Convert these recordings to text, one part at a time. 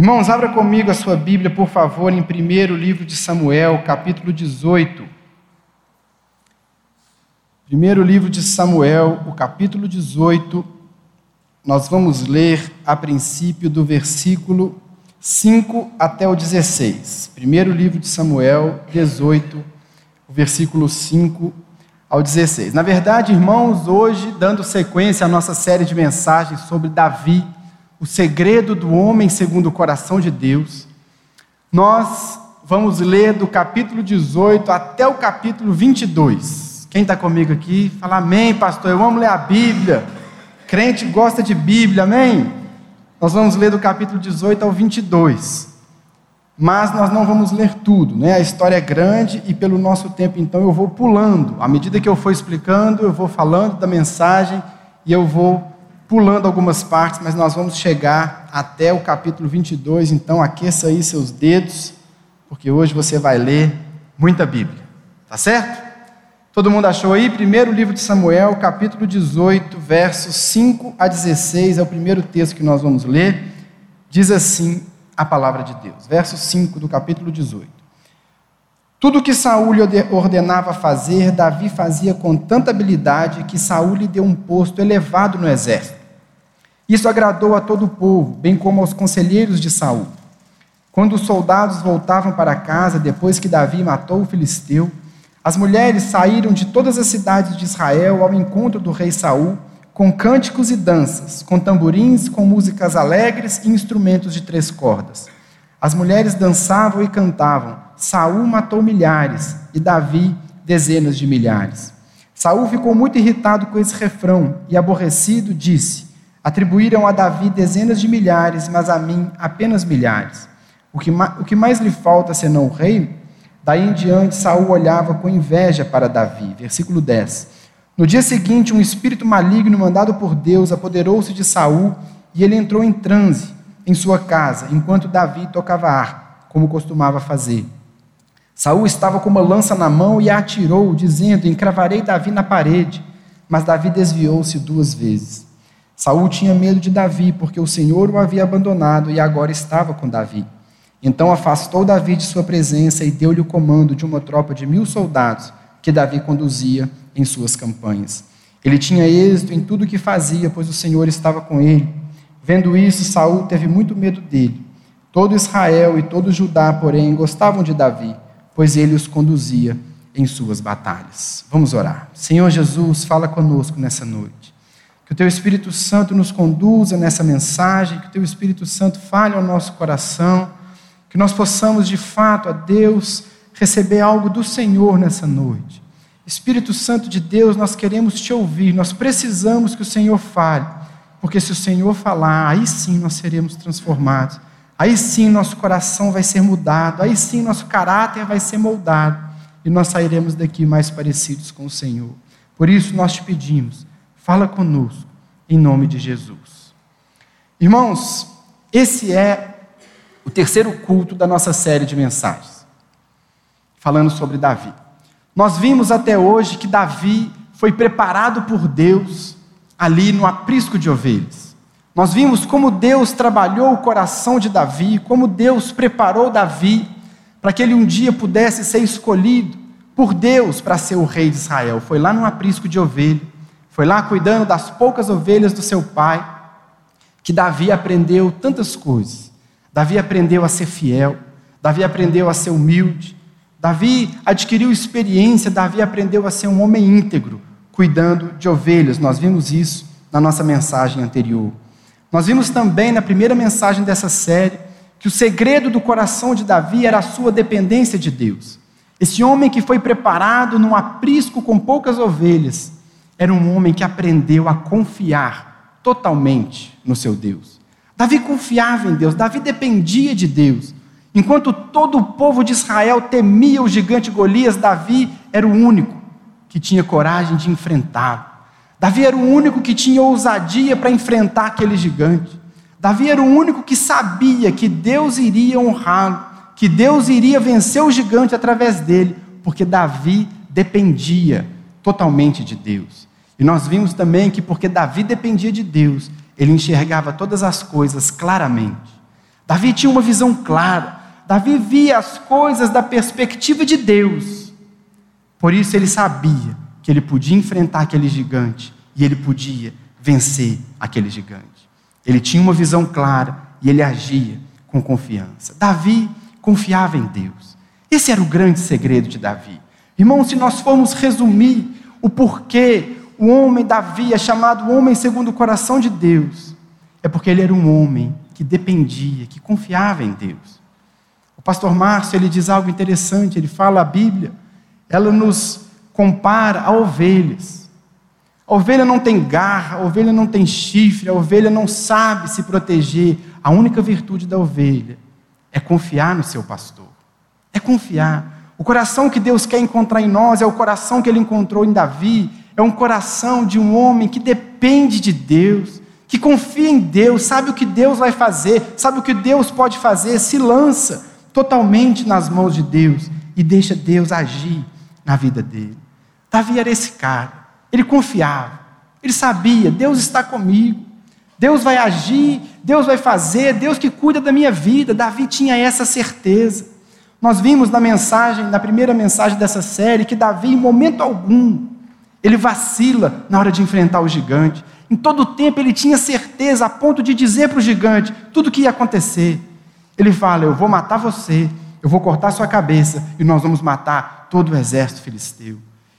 Irmãos, abra comigo a sua Bíblia, por favor, em primeiro livro de Samuel, capítulo 18. Primeiro livro de Samuel, o capítulo 18. Nós vamos ler a princípio do versículo 5 até o 16. Primeiro livro de Samuel, 18, o versículo 5 ao 16. Na verdade, irmãos, hoje, dando sequência à nossa série de mensagens sobre Davi, o segredo do homem segundo o coração de Deus, nós vamos ler do capítulo 18 até o capítulo 22. Quem está comigo aqui? Fala amém, pastor. Eu amo ler a Bíblia. Crente gosta de Bíblia, amém? Nós vamos ler do capítulo 18 ao 22. Mas nós não vamos ler tudo, né? A história é grande e pelo nosso tempo, então, eu vou pulando. À medida que eu for explicando, eu vou falando da mensagem e eu vou pulando algumas partes, mas nós vamos chegar até o capítulo 22, então aqueça aí seus dedos, porque hoje você vai ler muita Bíblia. Tá certo? Todo mundo achou aí? Primeiro livro de Samuel, capítulo 18, versos 5 a 16, é o primeiro texto que nós vamos ler. Diz assim a palavra de Deus. Verso 5 do capítulo 18. Tudo que Saul ordenava fazer, Davi fazia com tanta habilidade que Saul lhe deu um posto elevado no exército. Isso agradou a todo o povo, bem como aos conselheiros de Saul. Quando os soldados voltavam para casa depois que Davi matou o filisteu, as mulheres saíram de todas as cidades de Israel ao encontro do rei Saul, com cânticos e danças, com tamborins, com músicas alegres e instrumentos de três cordas. As mulheres dançavam e cantavam: Saul matou milhares e Davi dezenas de milhares. Saul ficou muito irritado com esse refrão e aborrecido disse: Atribuíram a Davi dezenas de milhares, mas a mim apenas milhares. O que, o que mais lhe falta senão o rei? Daí em diante, Saul olhava com inveja para Davi. Versículo 10. No dia seguinte, um espírito maligno mandado por Deus apoderou-se de Saul e ele entrou em transe em sua casa, enquanto Davi tocava ar, como costumava fazer. Saul estava com uma lança na mão e a atirou, dizendo: Encravarei Davi na parede. Mas Davi desviou-se duas vezes. Saul tinha medo de Davi, porque o Senhor o havia abandonado e agora estava com Davi. Então afastou Davi de sua presença e deu-lhe o comando de uma tropa de mil soldados que Davi conduzia em suas campanhas. Ele tinha êxito em tudo o que fazia, pois o Senhor estava com ele. Vendo isso, Saul teve muito medo dele. Todo Israel e todo Judá, porém, gostavam de Davi, pois ele os conduzia em suas batalhas. Vamos orar. Senhor Jesus, fala conosco nessa noite. Que o Teu Espírito Santo nos conduza nessa mensagem, que o Teu Espírito Santo fale ao nosso coração, que nós possamos de fato, a Deus, receber algo do Senhor nessa noite. Espírito Santo de Deus, nós queremos te ouvir, nós precisamos que o Senhor fale, porque se o Senhor falar, aí sim nós seremos transformados, aí sim nosso coração vai ser mudado, aí sim nosso caráter vai ser moldado e nós sairemos daqui mais parecidos com o Senhor. Por isso nós te pedimos, Fala conosco, em nome de Jesus. Irmãos, esse é o terceiro culto da nossa série de mensagens, falando sobre Davi. Nós vimos até hoje que Davi foi preparado por Deus ali no aprisco de ovelhas. Nós vimos como Deus trabalhou o coração de Davi, como Deus preparou Davi para que ele um dia pudesse ser escolhido por Deus para ser o rei de Israel. Foi lá no aprisco de ovelha foi lá cuidando das poucas ovelhas do seu pai, que Davi aprendeu tantas coisas. Davi aprendeu a ser fiel, Davi aprendeu a ser humilde, Davi adquiriu experiência, Davi aprendeu a ser um homem íntegro, cuidando de ovelhas. Nós vimos isso na nossa mensagem anterior. Nós vimos também na primeira mensagem dessa série que o segredo do coração de Davi era a sua dependência de Deus. Esse homem que foi preparado num aprisco com poucas ovelhas, era um homem que aprendeu a confiar totalmente no seu Deus. Davi confiava em Deus, Davi dependia de Deus. Enquanto todo o povo de Israel temia o gigante Golias, Davi era o único que tinha coragem de enfrentá-lo. Davi era o único que tinha ousadia para enfrentar aquele gigante. Davi era o único que sabia que Deus iria honrá-lo, que Deus iria vencer o gigante através dele, porque Davi dependia totalmente de Deus. E nós vimos também que, porque Davi dependia de Deus, ele enxergava todas as coisas claramente. Davi tinha uma visão clara. Davi via as coisas da perspectiva de Deus. Por isso ele sabia que ele podia enfrentar aquele gigante e ele podia vencer aquele gigante. Ele tinha uma visão clara e ele agia com confiança. Davi confiava em Deus. Esse era o grande segredo de Davi. Irmão, se nós formos resumir o porquê o homem Davi é chamado homem segundo o coração de Deus, é porque ele era um homem que dependia, que confiava em Deus. O pastor Márcio, ele diz algo interessante, ele fala a Bíblia, ela nos compara a ovelhas. A ovelha não tem garra, a ovelha não tem chifre, a ovelha não sabe se proteger. A única virtude da ovelha é confiar no seu pastor. É confiar. O coração que Deus quer encontrar em nós é o coração que ele encontrou em Davi, é um coração de um homem que depende de Deus, que confia em Deus, sabe o que Deus vai fazer, sabe o que Deus pode fazer, se lança totalmente nas mãos de Deus e deixa Deus agir na vida dele. Davi era esse cara, ele confiava, ele sabia: Deus está comigo, Deus vai agir, Deus vai fazer, Deus que cuida da minha vida. Davi tinha essa certeza. Nós vimos na mensagem, na primeira mensagem dessa série, que Davi, em momento algum, ele vacila na hora de enfrentar o gigante. Em todo o tempo ele tinha certeza, a ponto de dizer para o gigante tudo o que ia acontecer. Ele fala: Eu vou matar você, eu vou cortar sua cabeça e nós vamos matar todo o exército filisteu.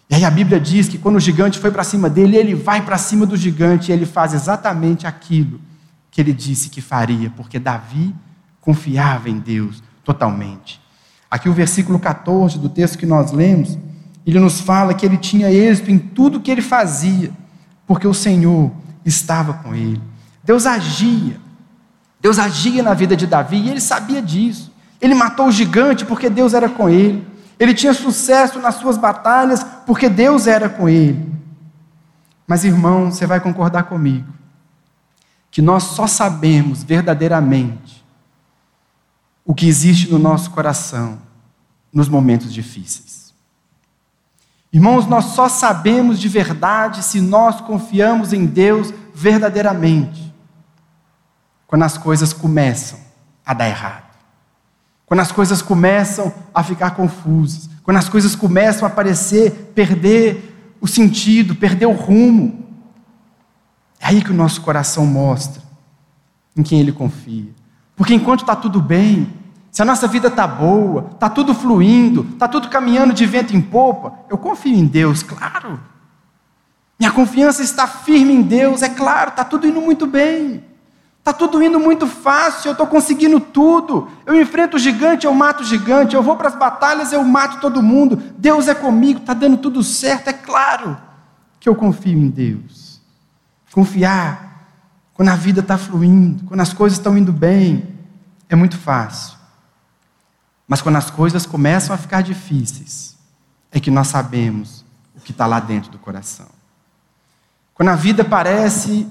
E aí a Bíblia diz que quando o gigante foi para cima dele, ele vai para cima do gigante e ele faz exatamente aquilo que ele disse que faria, porque Davi confiava em Deus totalmente. Aqui o versículo 14 do texto que nós lemos, ele nos fala que ele tinha êxito em tudo que ele fazia, porque o Senhor estava com ele. Deus agia, Deus agia na vida de Davi e ele sabia disso. Ele matou o gigante porque Deus era com ele. Ele tinha sucesso nas suas batalhas porque Deus era com ele. Mas, irmão, você vai concordar comigo que nós só sabemos verdadeiramente o que existe no nosso coração nos momentos difíceis. Irmãos, nós só sabemos de verdade se nós confiamos em Deus verdadeiramente quando as coisas começam a dar errado. Quando as coisas começam a ficar confusas, quando as coisas começam a parecer perder o sentido, perder o rumo, é aí que o nosso coração mostra em quem ele confia. Porque enquanto está tudo bem, se a nossa vida está boa, está tudo fluindo, está tudo caminhando de vento em popa, eu confio em Deus, claro. Minha confiança está firme em Deus, é claro, está tudo indo muito bem. Está tudo indo muito fácil, eu estou conseguindo tudo. Eu enfrento o gigante, eu mato o gigante. Eu vou para as batalhas, eu mato todo mundo. Deus é comigo, está dando tudo certo. É claro que eu confio em Deus. Confiar quando a vida está fluindo, quando as coisas estão indo bem, é muito fácil. Mas quando as coisas começam a ficar difíceis, é que nós sabemos o que está lá dentro do coração. Quando a vida parece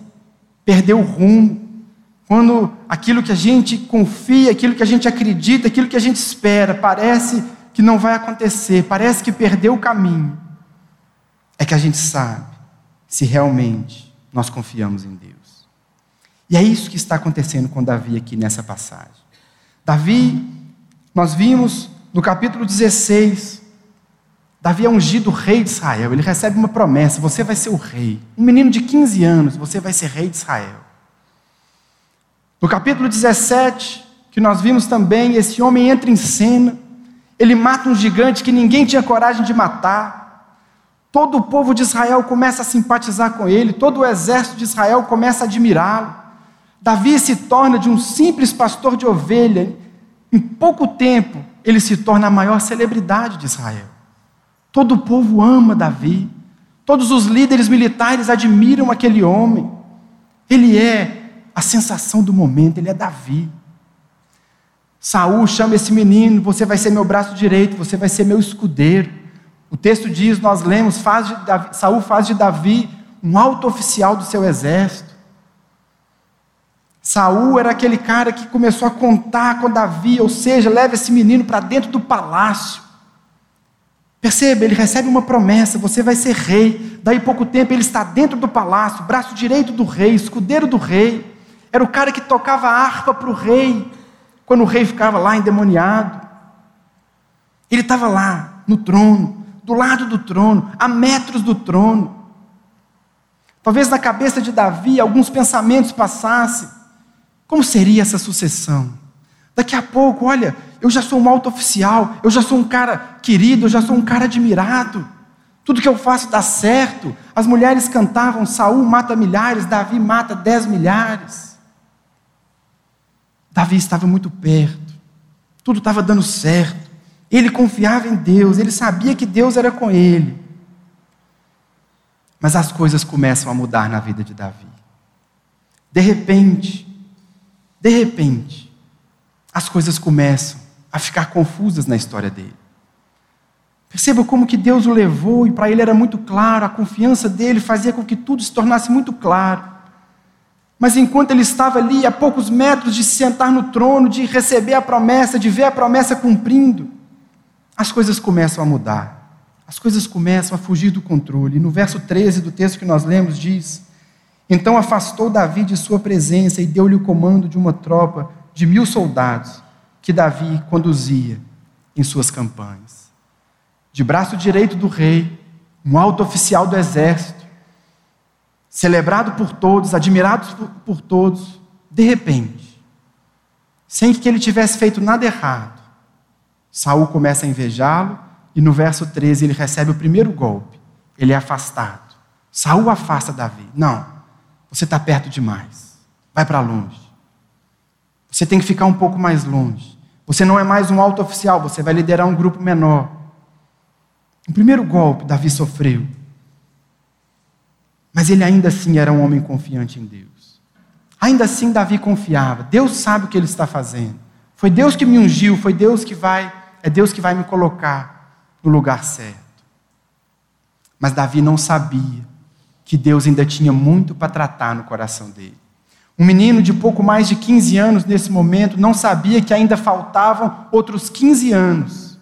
perder o rumo, quando aquilo que a gente confia, aquilo que a gente acredita, aquilo que a gente espera, parece que não vai acontecer, parece que perdeu o caminho, é que a gente sabe se realmente nós confiamos em Deus. E é isso que está acontecendo com Davi aqui nessa passagem. Davi, nós vimos no capítulo 16, Davi é ungido rei de Israel, ele recebe uma promessa: você vai ser o rei. Um menino de 15 anos, você vai ser rei de Israel. No capítulo 17, que nós vimos também, esse homem entra em cena, ele mata um gigante que ninguém tinha coragem de matar. Todo o povo de Israel começa a simpatizar com ele, todo o exército de Israel começa a admirá-lo. Davi se torna de um simples pastor de ovelha, em pouco tempo, ele se torna a maior celebridade de Israel. Todo o povo ama Davi, todos os líderes militares admiram aquele homem. Ele é a sensação do momento, ele é Davi. Saul chama esse menino, você vai ser meu braço direito, você vai ser meu escudeiro. O texto diz, nós lemos, faz Davi, Saul faz de Davi um alto oficial do seu exército. Saul era aquele cara que começou a contar com Davi, ou seja, leva esse menino para dentro do palácio. Perceba, ele recebe uma promessa: você vai ser rei. Daí pouco tempo ele está dentro do palácio, braço direito do rei, escudeiro do rei. Era o cara que tocava a harpa para o rei. quando o rei ficava lá endemoniado. Ele estava lá, no trono, do lado do trono, a metros do trono. Talvez na cabeça de Davi alguns pensamentos passassem. Como seria essa sucessão? Daqui a pouco, olha, eu já sou um alto oficial, eu já sou um cara querido, eu já sou um cara admirado. Tudo que eu faço dá certo. As mulheres cantavam: Saul mata milhares, Davi mata dez milhares. Davi estava muito perto, tudo estava dando certo. Ele confiava em Deus, ele sabia que Deus era com ele. Mas as coisas começam a mudar na vida de Davi. De repente, de repente, as coisas começam a ficar confusas na história dele. Perceba como que Deus o levou e para ele era muito claro, a confiança dele fazia com que tudo se tornasse muito claro. Mas enquanto ele estava ali, a poucos metros de se sentar no trono, de receber a promessa, de ver a promessa cumprindo, as coisas começam a mudar. As coisas começam a fugir do controle. E no verso 13 do texto que nós lemos diz: Então afastou Davi de sua presença e deu-lhe o comando de uma tropa de mil soldados que Davi conduzia em suas campanhas de braço direito do rei, um alto oficial do exército, celebrado por todos, admirado por, todos, de repente, sem que ele tivesse feito nada errado, Saul começa a invejá-lo e no verso 13 ele recebe o primeiro golpe. Ele é afastado. Saul afasta Davi. Não, você está perto demais. Vai para longe. Você tem que ficar um pouco mais longe. Você não é mais um alto oficial, você vai liderar um grupo menor. O primeiro golpe Davi sofreu. Mas ele ainda assim era um homem confiante em Deus. Ainda assim Davi confiava. Deus sabe o que ele está fazendo. Foi Deus que me ungiu, foi Deus que vai, é Deus que vai me colocar no lugar certo. Mas Davi não sabia que Deus ainda tinha muito para tratar no coração dele. Um menino de pouco mais de 15 anos nesse momento não sabia que ainda faltavam outros 15 anos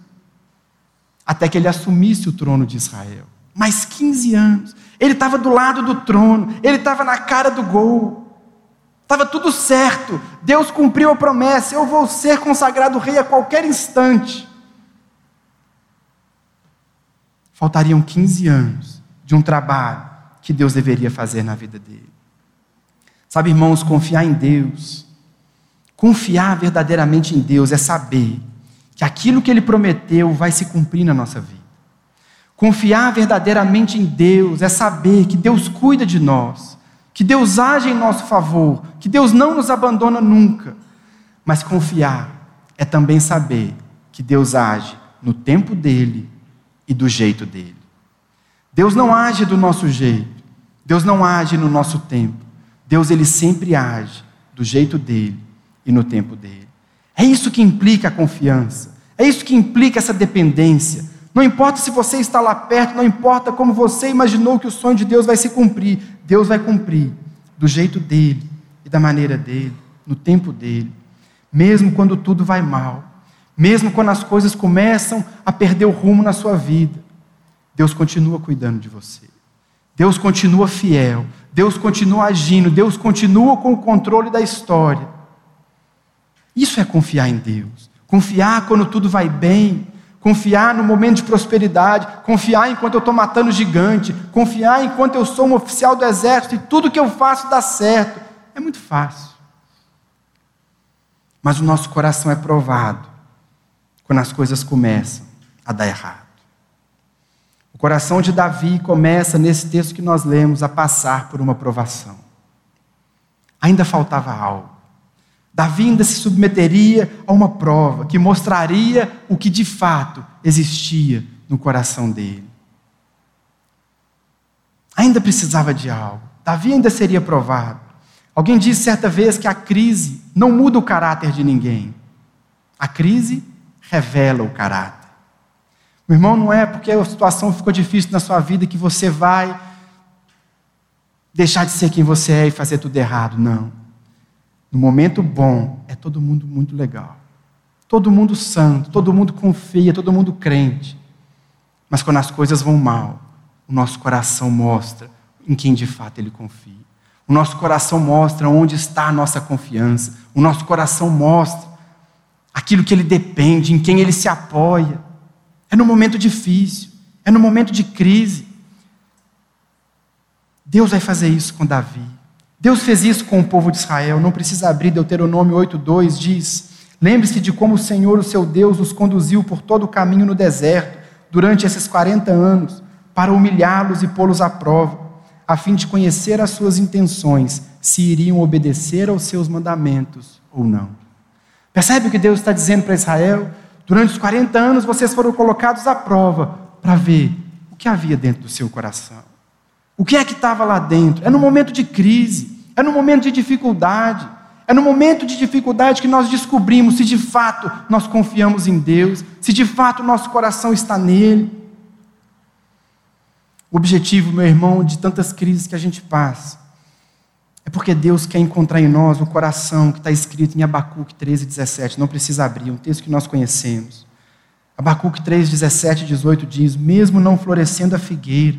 até que ele assumisse o trono de Israel. Mais 15 anos. Ele estava do lado do trono, ele estava na cara do gol. Estava tudo certo. Deus cumpriu a promessa: eu vou ser consagrado rei a qualquer instante. Faltariam 15 anos de um trabalho que Deus deveria fazer na vida dele. Sabe, irmãos, confiar em Deus, confiar verdadeiramente em Deus é saber que aquilo que ele prometeu vai se cumprir na nossa vida. Confiar verdadeiramente em Deus é saber que Deus cuida de nós, que Deus age em nosso favor, que Deus não nos abandona nunca. Mas confiar é também saber que Deus age no tempo dele e do jeito dele. Deus não age do nosso jeito, Deus não age no nosso tempo. Deus ele sempre age do jeito dele e no tempo dele. É isso que implica a confiança. É isso que implica essa dependência. Não importa se você está lá perto, não importa como você imaginou que o sonho de Deus vai se cumprir. Deus vai cumprir do jeito dele e da maneira dele, no tempo dele. Mesmo quando tudo vai mal, mesmo quando as coisas começam a perder o rumo na sua vida, Deus continua cuidando de você. Deus continua fiel, Deus continua agindo, Deus continua com o controle da história. Isso é confiar em Deus. Confiar quando tudo vai bem. Confiar no momento de prosperidade. Confiar enquanto eu estou matando gigante. Confiar enquanto eu sou um oficial do exército e tudo que eu faço dá certo. É muito fácil. Mas o nosso coração é provado quando as coisas começam a dar errado. O coração de Davi começa, nesse texto que nós lemos, a passar por uma provação. Ainda faltava algo. Davi ainda se submeteria a uma prova que mostraria o que de fato existia no coração dele. Ainda precisava de algo. Davi ainda seria provado. Alguém disse certa vez que a crise não muda o caráter de ninguém. A crise revela o caráter. Meu irmão, não é porque a situação ficou difícil na sua vida que você vai deixar de ser quem você é e fazer tudo errado. Não. No momento bom, é todo mundo muito legal. Todo mundo santo, todo mundo confia, todo mundo crente. Mas quando as coisas vão mal, o nosso coração mostra em quem de fato ele confia. O nosso coração mostra onde está a nossa confiança. O nosso coração mostra aquilo que ele depende, em quem ele se apoia. É no momento difícil, é no momento de crise. Deus vai fazer isso com Davi. Deus fez isso com o povo de Israel. Não precisa abrir Deuteronômio 8:2 diz: Lembre-se de como o Senhor, o seu Deus, os conduziu por todo o caminho no deserto durante esses 40 anos, para humilhá-los e pô-los à prova, a fim de conhecer as suas intenções, se iriam obedecer aos seus mandamentos ou não. Percebe o que Deus está dizendo para Israel? Durante os 40 anos vocês foram colocados à prova para ver o que havia dentro do seu coração. O que é que estava lá dentro? É no momento de crise, é no momento de dificuldade, é no momento de dificuldade que nós descobrimos se de fato nós confiamos em Deus, se de fato nosso coração está nele. O objetivo, meu irmão, de tantas crises que a gente passa, é porque Deus quer encontrar em nós o coração que está escrito em Abacuque 13, 17. Não precisa abrir, é um texto que nós conhecemos. Abacuque 3, 17 e 18 diz: Mesmo não florescendo a figueira,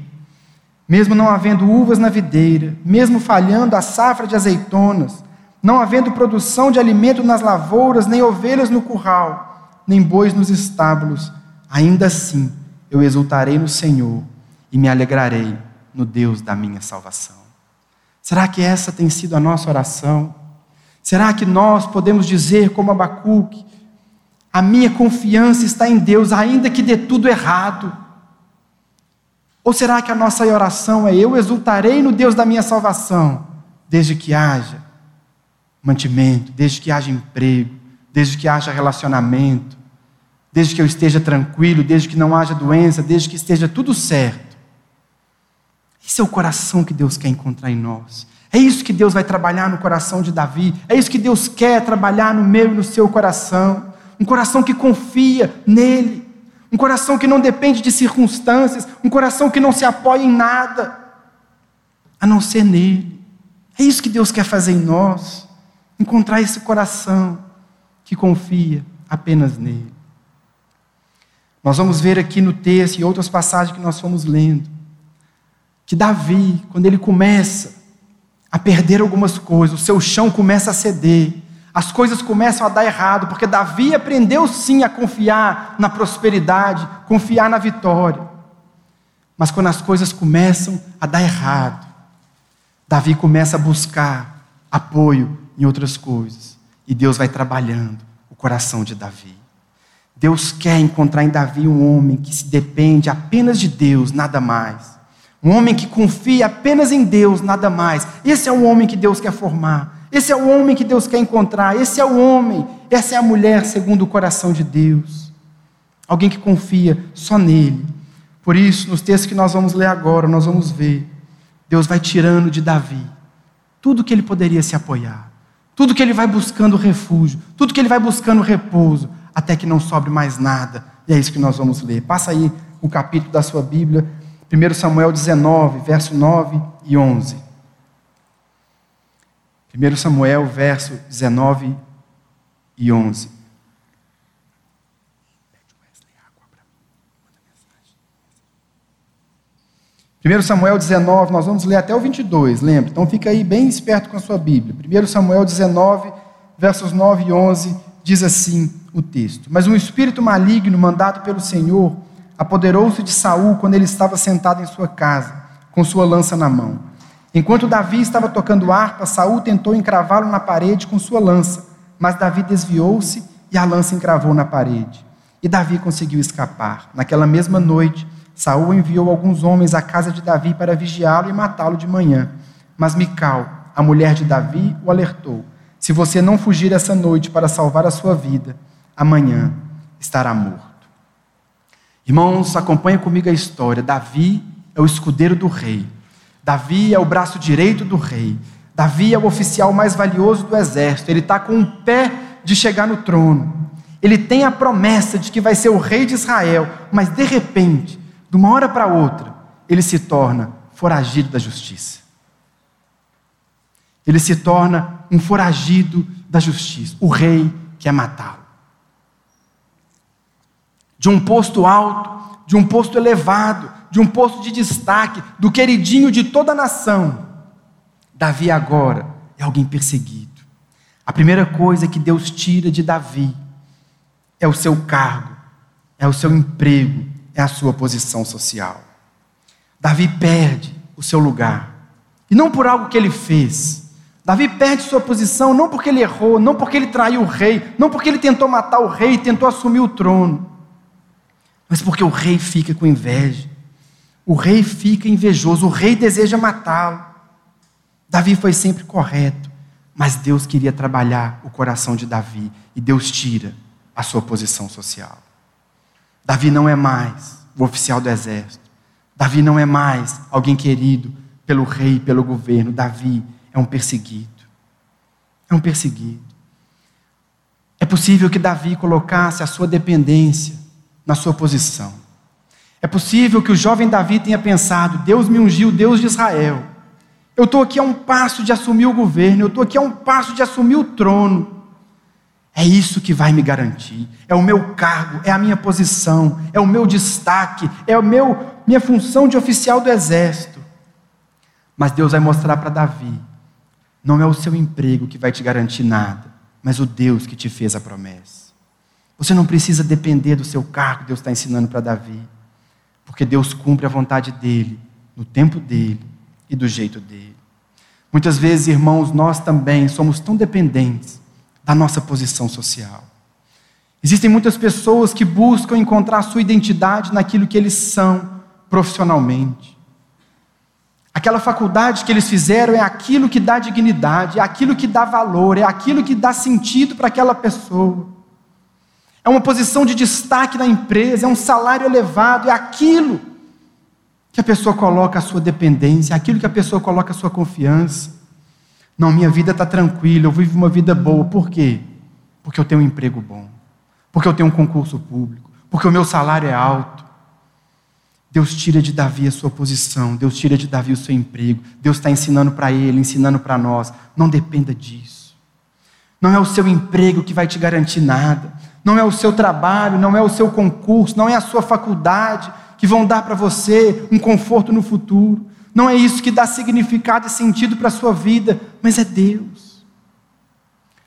mesmo não havendo uvas na videira, mesmo falhando a safra de azeitonas, não havendo produção de alimento nas lavouras, nem ovelhas no curral, nem bois nos estábulos, ainda assim eu exultarei no Senhor e me alegrarei no Deus da minha salvação. Será que essa tem sido a nossa oração? Será que nós podemos dizer, como Abacuque, a minha confiança está em Deus, ainda que dê tudo errado? Ou será que a nossa oração é: eu exultarei no Deus da minha salvação, desde que haja mantimento, desde que haja emprego, desde que haja relacionamento, desde que eu esteja tranquilo, desde que não haja doença, desde que esteja tudo certo? Esse é o coração que Deus quer encontrar em nós. É isso que Deus vai trabalhar no coração de Davi. É isso que Deus quer trabalhar no meu e no seu coração. Um coração que confia nele. Um coração que não depende de circunstâncias. Um coração que não se apoia em nada a não ser nele. É isso que Deus quer fazer em nós. Encontrar esse coração que confia apenas nele. Nós vamos ver aqui no texto e outras passagens que nós fomos lendo que Davi, quando ele começa a perder algumas coisas, o seu chão começa a ceder, as coisas começam a dar errado, porque Davi aprendeu sim a confiar na prosperidade, confiar na vitória. Mas quando as coisas começam a dar errado, Davi começa a buscar apoio em outras coisas, e Deus vai trabalhando o coração de Davi. Deus quer encontrar em Davi um homem que se depende apenas de Deus, nada mais um homem que confia apenas em Deus, nada mais. Esse é o homem que Deus quer formar. Esse é o homem que Deus quer encontrar. Esse é o homem, essa é a mulher segundo o coração de Deus. Alguém que confia só nele. Por isso, nos textos que nós vamos ler agora, nós vamos ver. Deus vai tirando de Davi tudo que ele poderia se apoiar, tudo que ele vai buscando refúgio, tudo que ele vai buscando repouso, até que não sobre mais nada. E é isso que nós vamos ler. Passa aí o capítulo da sua Bíblia 1 Samuel 19, verso 9 e 11. 1 Samuel, verso 19 e 11. Primeiro Samuel 19, nós vamos ler até o 22, lembra? Então fica aí bem esperto com a sua Bíblia. 1 Samuel 19, versos 9 e 11, diz assim o texto: Mas um espírito maligno mandado pelo Senhor apoderou-se de Saul quando ele estava sentado em sua casa, com sua lança na mão. Enquanto Davi estava tocando harpa, Saul tentou encravá-lo na parede com sua lança, mas Davi desviou-se e a lança encravou na parede. E Davi conseguiu escapar. Naquela mesma noite, Saul enviou alguns homens à casa de Davi para vigiá-lo e matá-lo de manhã. Mas Mical, a mulher de Davi, o alertou: Se você não fugir essa noite para salvar a sua vida, amanhã estará morto. Irmãos, acompanha comigo a história. Davi é o escudeiro do rei. Davi é o braço direito do rei. Davi é o oficial mais valioso do exército. Ele está com um pé de chegar no trono. Ele tem a promessa de que vai ser o rei de Israel, mas de repente, de uma hora para outra, ele se torna foragido da justiça. Ele se torna um foragido da justiça. O rei quer matá-lo de um posto alto, de um posto elevado, de um posto de destaque, do queridinho de toda a nação. Davi agora é alguém perseguido. A primeira coisa que Deus tira de Davi é o seu cargo, é o seu emprego, é a sua posição social. Davi perde o seu lugar, e não por algo que ele fez. Davi perde sua posição não porque ele errou, não porque ele traiu o rei, não porque ele tentou matar o rei, tentou assumir o trono, mas porque o rei fica com inveja. O rei fica invejoso, o rei deseja matá-lo. Davi foi sempre correto, mas Deus queria trabalhar o coração de Davi e Deus tira a sua posição social. Davi não é mais o oficial do exército. Davi não é mais alguém querido pelo rei, pelo governo. Davi é um perseguido. É um perseguido. É possível que Davi colocasse a sua dependência na sua posição. É possível que o jovem Davi tenha pensado: Deus me ungiu, Deus de Israel. Eu estou aqui a um passo de assumir o governo, eu estou aqui a um passo de assumir o trono. É isso que vai me garantir. É o meu cargo, é a minha posição, é o meu destaque, é o meu minha função de oficial do exército. Mas Deus vai mostrar para Davi: não é o seu emprego que vai te garantir nada, mas o Deus que te fez a promessa. Você não precisa depender do seu cargo, Deus está ensinando para Davi, porque Deus cumpre a vontade dele, no tempo dele e do jeito dele. Muitas vezes, irmãos, nós também somos tão dependentes da nossa posição social. Existem muitas pessoas que buscam encontrar sua identidade naquilo que eles são profissionalmente. Aquela faculdade que eles fizeram é aquilo que dá dignidade, é aquilo que dá valor, é aquilo que dá sentido para aquela pessoa. É uma posição de destaque na empresa, é um salário elevado, é aquilo que a pessoa coloca a sua dependência, é aquilo que a pessoa coloca a sua confiança. Não, minha vida está tranquila, eu vivo uma vida boa. Por quê? Porque eu tenho um emprego bom. Porque eu tenho um concurso público. Porque o meu salário é alto. Deus tira de Davi a sua posição. Deus tira de Davi o seu emprego. Deus está ensinando para ele, ensinando para nós. Não dependa disso. Não é o seu emprego que vai te garantir nada. Não é o seu trabalho, não é o seu concurso, não é a sua faculdade que vão dar para você um conforto no futuro. Não é isso que dá significado e sentido para a sua vida, mas é Deus.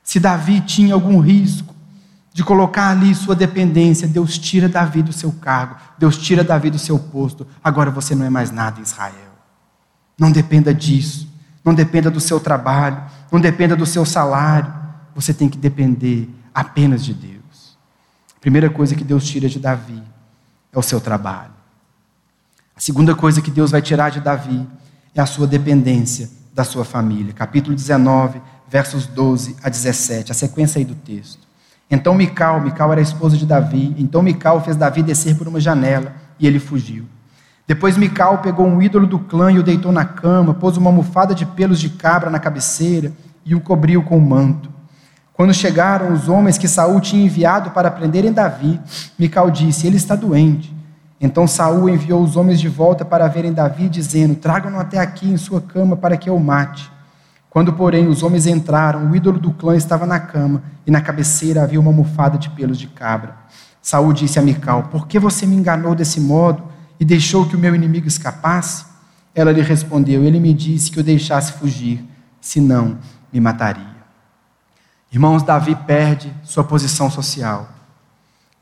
Se Davi tinha algum risco de colocar ali sua dependência, Deus tira Davi do seu cargo, Deus tira Davi do seu posto. Agora você não é mais nada em Israel. Não dependa disso. Não dependa do seu trabalho, não dependa do seu salário. Você tem que depender apenas de Deus. Primeira coisa que Deus tira de Davi é o seu trabalho. A segunda coisa que Deus vai tirar de Davi é a sua dependência da sua família. Capítulo 19, versos 12 a 17, a sequência aí do texto. Então Mical, Mical era a esposa de Davi, então Mical fez Davi descer por uma janela e ele fugiu. Depois Mical pegou um ídolo do clã e o deitou na cama, pôs uma almofada de pelos de cabra na cabeceira e o cobriu com um manto. Quando chegaram os homens que Saul tinha enviado para prenderem Davi, Mical disse: Ele está doente. Então Saul enviou os homens de volta para verem Davi, dizendo: Tragam-no até aqui em sua cama para que eu o mate. Quando, porém, os homens entraram, o ídolo do clã estava na cama, e na cabeceira havia uma almofada de pelos de cabra. Saul disse a Mical: Por que você me enganou desse modo e deixou que o meu inimigo escapasse? Ela lhe respondeu: Ele me disse que eu deixasse fugir, senão me mataria. Irmãos, Davi perde sua posição social.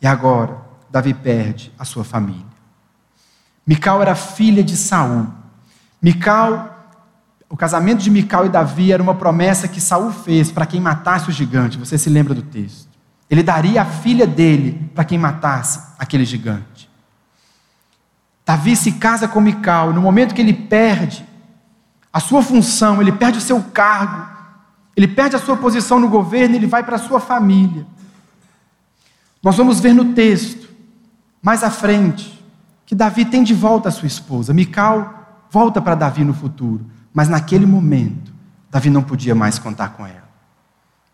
E agora, Davi perde a sua família. Mical era filha de Saul. Mical, o casamento de Mical e Davi era uma promessa que Saul fez para quem matasse o gigante. Você se lembra do texto? Ele daria a filha dele para quem matasse aquele gigante. Davi se casa com Mical, no momento que ele perde a sua função, ele perde o seu cargo, ele perde a sua posição no governo, ele vai para a sua família. Nós vamos ver no texto, mais à frente, que Davi tem de volta a sua esposa. Mical volta para Davi no futuro, mas naquele momento, Davi não podia mais contar com ela.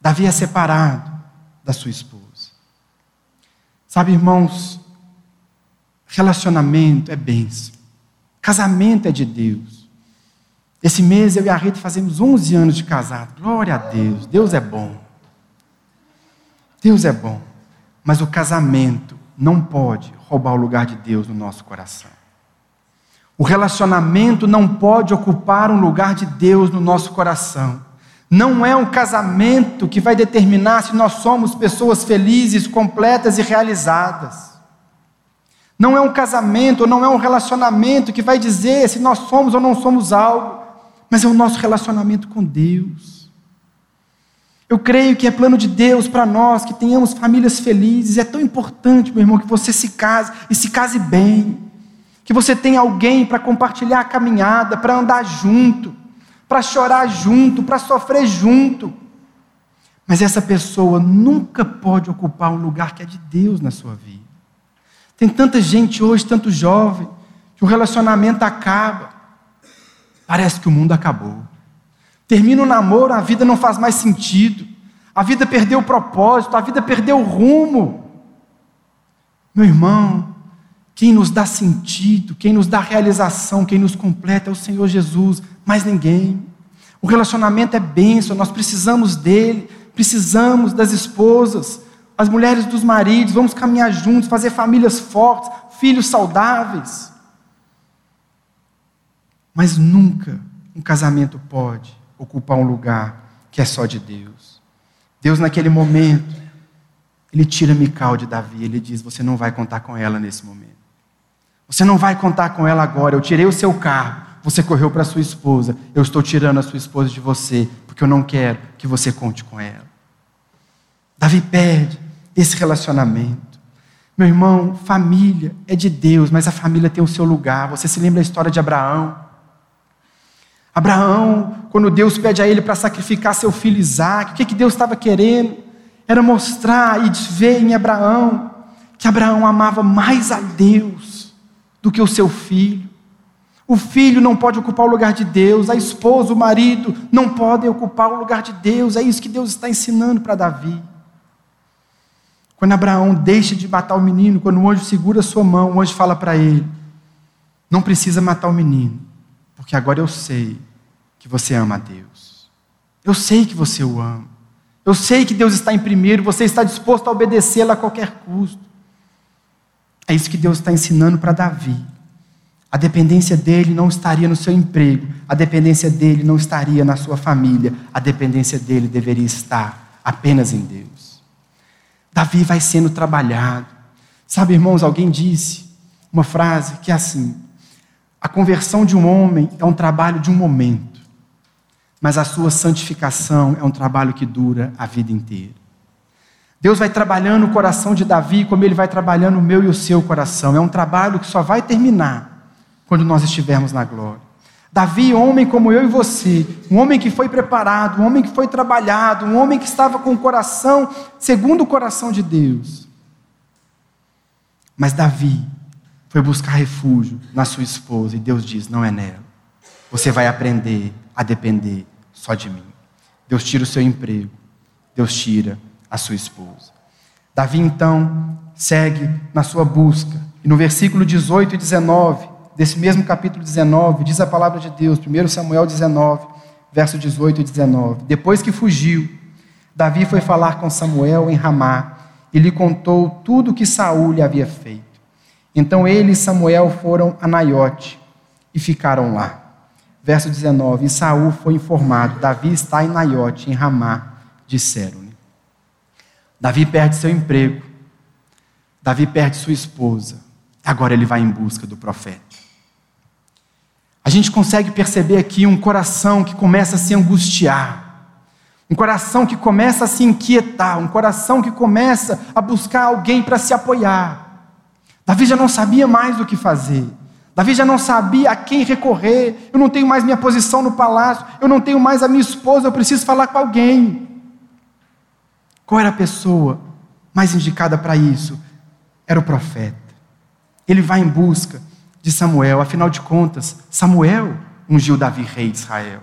Davi é separado da sua esposa. Sabe, irmãos, relacionamento é bênção. Casamento é de Deus. Esse mês eu e a Rita fazemos 11 anos de casado. Glória a Deus. Deus é bom. Deus é bom. Mas o casamento não pode roubar o lugar de Deus no nosso coração. O relacionamento não pode ocupar um lugar de Deus no nosso coração. Não é um casamento que vai determinar se nós somos pessoas felizes, completas e realizadas. Não é um casamento, ou não é um relacionamento que vai dizer se nós somos ou não somos algo, mas é o nosso relacionamento com Deus. Eu creio que é plano de Deus para nós que tenhamos famílias felizes. É tão importante, meu irmão, que você se case e se case bem. Que você tenha alguém para compartilhar a caminhada, para andar junto para chorar junto, para sofrer junto. Mas essa pessoa nunca pode ocupar um lugar que é de Deus na sua vida. Tem tanta gente hoje, tanto jovem, que o relacionamento acaba. Parece que o mundo acabou. Termina o namoro, a vida não faz mais sentido. A vida perdeu o propósito, a vida perdeu o rumo. Meu irmão, quem nos dá sentido, quem nos dá realização, quem nos completa é o Senhor Jesus mais ninguém. O relacionamento é bênção, nós precisamos dele, precisamos das esposas, as mulheres dos maridos, vamos caminhar juntos, fazer famílias fortes, filhos saudáveis. Mas nunca um casamento pode ocupar um lugar que é só de Deus. Deus, naquele momento, ele tira Mical de Davi, ele diz: Você não vai contar com ela nesse momento. Você não vai contar com ela agora. Eu tirei o seu carro. Você correu para sua esposa. Eu estou tirando a sua esposa de você, porque eu não quero que você conte com ela. Davi perde esse relacionamento. Meu irmão, família é de Deus, mas a família tem o seu lugar. Você se lembra da história de Abraão? Abraão, quando Deus pede a ele para sacrificar seu filho Isaac, o que, que Deus estava querendo? Era mostrar e ver em Abraão que Abraão amava mais a Deus do que o seu filho. O filho não pode ocupar o lugar de Deus, a esposa, o marido não podem ocupar o lugar de Deus. É isso que Deus está ensinando para Davi. Quando Abraão deixa de matar o menino, quando o anjo segura sua mão, o anjo fala para ele: Não precisa matar o menino, porque agora eu sei que você ama a Deus. Eu sei que você o ama. Eu sei que Deus está em primeiro, você está disposto a obedecê-lo a qualquer custo. É isso que Deus está ensinando para Davi. A dependência dele não estaria no seu emprego, a dependência dele não estaria na sua família, a dependência dele deveria estar apenas em Deus. Davi vai sendo trabalhado. Sabe, irmãos, alguém disse uma frase que é assim: a conversão de um homem é um trabalho de um momento, mas a sua santificação é um trabalho que dura a vida inteira. Deus vai trabalhando o coração de Davi como ele vai trabalhando o meu e o seu coração. É um trabalho que só vai terminar quando nós estivermos na glória. Davi, homem como eu e você, um homem que foi preparado, um homem que foi trabalhado, um homem que estava com o coração segundo o coração de Deus. Mas Davi foi buscar refúgio na sua esposa e Deus diz: não é nela. Você vai aprender a depender só de mim. Deus tira o seu emprego, Deus tira a sua esposa. Davi então segue na sua busca, e no versículo 18 e 19, desse mesmo capítulo 19, diz a palavra de Deus, 1 Samuel 19, verso 18 e 19. Depois que fugiu, Davi foi falar com Samuel em Ramá e lhe contou tudo o que Saul lhe havia feito. Então ele e Samuel foram a Naiote e ficaram lá. Verso 19: E Saul foi informado: Davi está em Naiote, em Ramá, disseram-lhe. Davi perde seu emprego. Davi perde sua esposa. Agora ele vai em busca do profeta. A gente consegue perceber aqui um coração que começa a se angustiar, um coração que começa a se inquietar, um coração que começa a buscar alguém para se apoiar. Davi já não sabia mais o que fazer. Davi já não sabia a quem recorrer. Eu não tenho mais minha posição no palácio, eu não tenho mais a minha esposa, eu preciso falar com alguém. Qual era a pessoa mais indicada para isso? Era o profeta. Ele vai em busca de Samuel. Afinal de contas, Samuel ungiu Davi rei de Israel.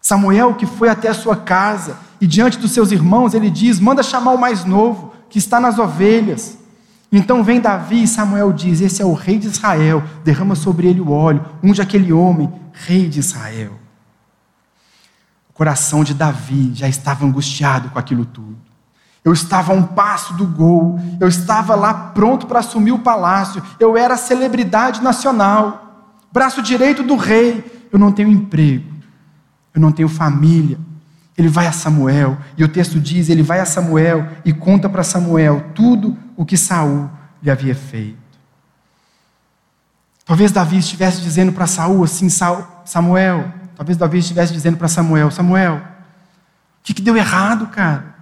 Samuel que foi até a sua casa e diante dos seus irmãos ele diz: manda chamar o mais novo que está nas ovelhas. Então vem Davi e Samuel diz: Esse é o rei de Israel, derrama sobre ele o óleo, unge aquele homem, rei de Israel. O coração de Davi já estava angustiado com aquilo tudo. Eu estava a um passo do gol, eu estava lá pronto para assumir o palácio, eu era celebridade nacional, braço direito do rei. Eu não tenho emprego, eu não tenho família, Ele vai a Samuel, e o texto diz: ele vai a Samuel e conta para Samuel tudo o que Saul lhe havia feito. Talvez Davi estivesse dizendo para Saul assim, Samuel, talvez Davi estivesse dizendo para Samuel, Samuel, o que, que deu errado, cara?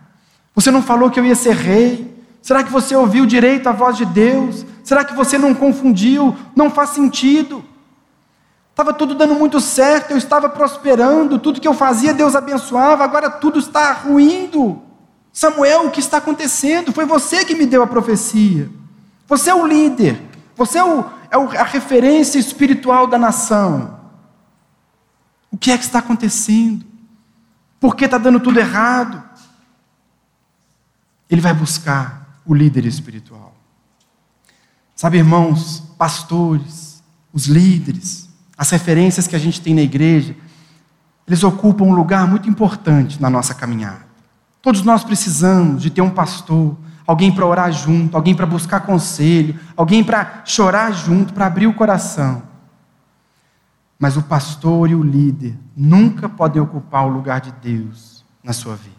Você não falou que eu ia ser rei? Será que você ouviu direito a voz de Deus? Será que você não confundiu? Não faz sentido. Estava tudo dando muito certo, eu estava prosperando, tudo que eu fazia Deus abençoava, agora tudo está ruindo. Samuel, o que está acontecendo? Foi você que me deu a profecia. Você é o líder, você é, o, é a referência espiritual da nação. O que é que está acontecendo? Por que está dando tudo errado? Ele vai buscar o líder espiritual. Sabe, irmãos, pastores, os líderes, as referências que a gente tem na igreja, eles ocupam um lugar muito importante na nossa caminhada. Todos nós precisamos de ter um pastor, alguém para orar junto, alguém para buscar conselho, alguém para chorar junto, para abrir o coração. Mas o pastor e o líder nunca podem ocupar o lugar de Deus na sua vida.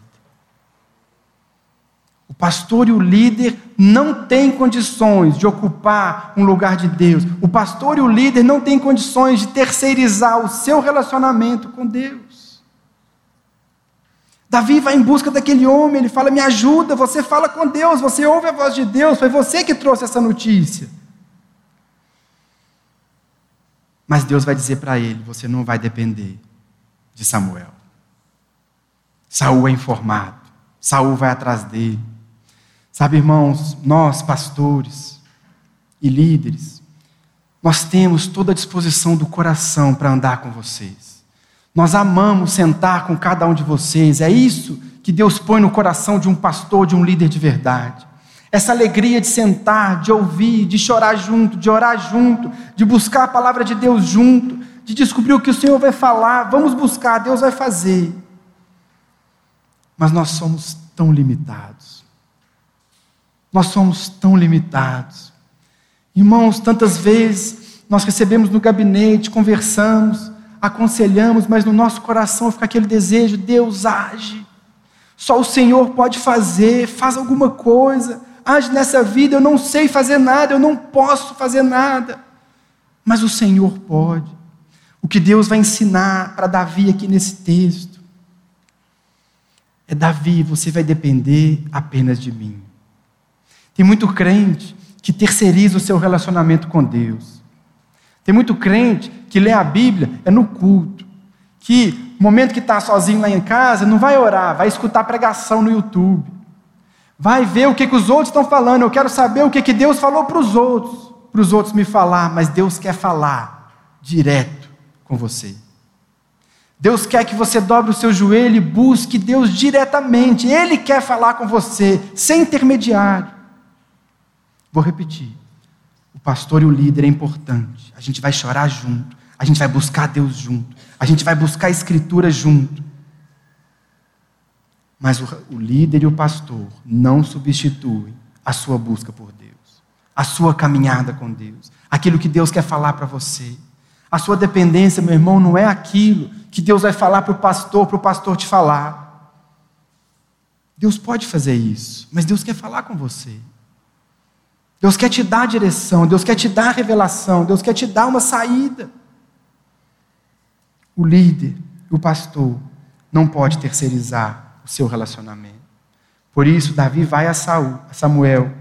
O pastor e o líder não têm condições de ocupar um lugar de Deus. O pastor e o líder não têm condições de terceirizar o seu relacionamento com Deus. Davi vai em busca daquele homem, ele fala: Me ajuda, você fala com Deus, você ouve a voz de Deus, foi você que trouxe essa notícia. Mas Deus vai dizer para ele: Você não vai depender de Samuel. Saul é informado, Saul vai atrás dele. Sabe, irmãos, nós, pastores e líderes, nós temos toda a disposição do coração para andar com vocês. Nós amamos sentar com cada um de vocês. É isso que Deus põe no coração de um pastor, de um líder de verdade. Essa alegria de sentar, de ouvir, de chorar junto, de orar junto, de buscar a palavra de Deus junto, de descobrir o que o Senhor vai falar. Vamos buscar, Deus vai fazer. Mas nós somos tão limitados. Nós somos tão limitados. Irmãos, tantas vezes nós recebemos no gabinete, conversamos, aconselhamos, mas no nosso coração fica aquele desejo: Deus age. Só o Senhor pode fazer, faz alguma coisa. Age nessa vida, eu não sei fazer nada, eu não posso fazer nada. Mas o Senhor pode. O que Deus vai ensinar para Davi aqui nesse texto é: Davi, você vai depender apenas de mim. Tem muito crente que terceiriza o seu relacionamento com Deus. Tem muito crente que lê a Bíblia é no culto. Que no momento que está sozinho lá em casa, não vai orar, vai escutar pregação no YouTube. Vai ver o que, que os outros estão falando. Eu quero saber o que, que Deus falou para os outros. Para os outros me falar, mas Deus quer falar direto com você. Deus quer que você dobre o seu joelho e busque Deus diretamente. Ele quer falar com você, sem intermediário. Vou repetir. O pastor e o líder é importante. A gente vai chorar junto. A gente vai buscar Deus junto. A gente vai buscar a Escritura junto. Mas o, o líder e o pastor não substituem a sua busca por Deus, a sua caminhada com Deus, aquilo que Deus quer falar para você. A sua dependência, meu irmão, não é aquilo que Deus vai falar para o pastor, para o pastor te falar. Deus pode fazer isso, mas Deus quer falar com você. Deus quer te dar direção, Deus quer te dar revelação, Deus quer te dar uma saída. O líder, o pastor, não pode terceirizar o seu relacionamento. Por isso, Davi vai a Saul, a Samuel.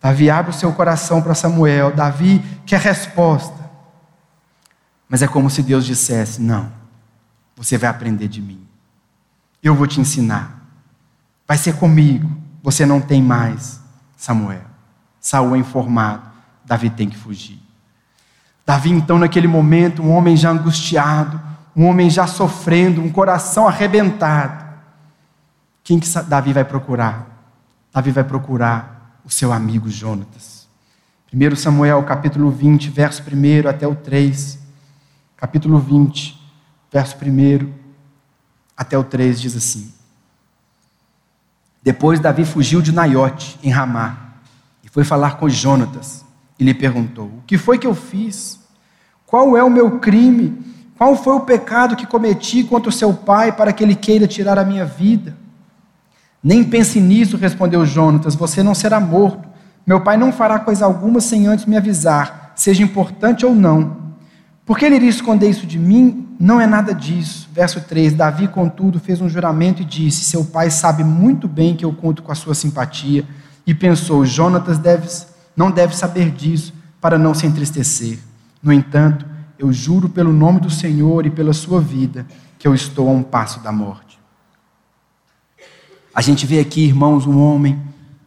Davi abre o seu coração para Samuel. Davi quer resposta. Mas é como se Deus dissesse: Não, você vai aprender de mim. Eu vou te ensinar. Vai ser comigo. Você não tem mais Samuel. Saul é informado, Davi tem que fugir. Davi, então, naquele momento, um homem já angustiado, um homem já sofrendo, um coração arrebentado. Quem que Davi vai procurar? Davi vai procurar o seu amigo Jonatas. 1 Samuel, capítulo 20, verso 1 até o 3. Capítulo 20, verso 1 até o 3 diz assim: Depois Davi fugiu de Naiote, em Ramá foi falar com Jonatas e lhe perguntou: O que foi que eu fiz? Qual é o meu crime Qual foi o pecado que cometi contra o seu pai para que ele queira tirar a minha vida? Nem pense nisso, respondeu Jonatas, você não será morto. Meu pai não fará coisa alguma sem antes me avisar, seja importante ou não. Por que ele iria esconder isso de mim? Não é nada disso. Verso 3: Davi, contudo, fez um juramento e disse: Seu pai sabe muito bem que eu conto com a sua simpatia. E pensou: Jonatas deve, não deve saber disso, para não se entristecer. No entanto, eu juro pelo nome do Senhor e pela sua vida, que eu estou a um passo da morte. A gente vê aqui, irmãos, um homem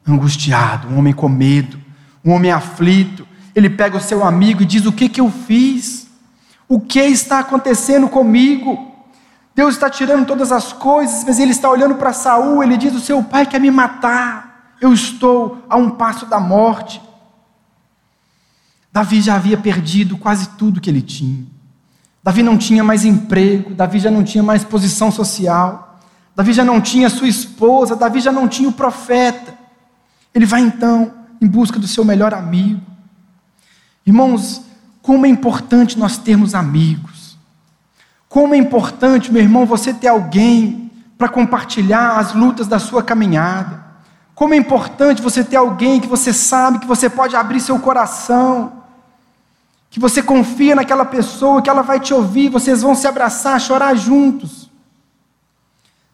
angustiado, um homem com medo, um homem aflito. Ele pega o seu amigo e diz: O que, que eu fiz? O que está acontecendo comigo? Deus está tirando todas as coisas, mas ele está olhando para Saul, ele diz: O seu pai quer me matar, eu estou a um passo da morte. Davi já havia perdido quase tudo que ele tinha. Davi não tinha mais emprego, Davi já não tinha mais posição social, Davi já não tinha sua esposa, Davi já não tinha o profeta. Ele vai então em busca do seu melhor amigo. Irmãos, como é importante nós termos amigos. Como é importante, meu irmão, você ter alguém para compartilhar as lutas da sua caminhada. Como é importante você ter alguém que você sabe que você pode abrir seu coração que você confia naquela pessoa, que ela vai te ouvir, vocês vão se abraçar, chorar juntos.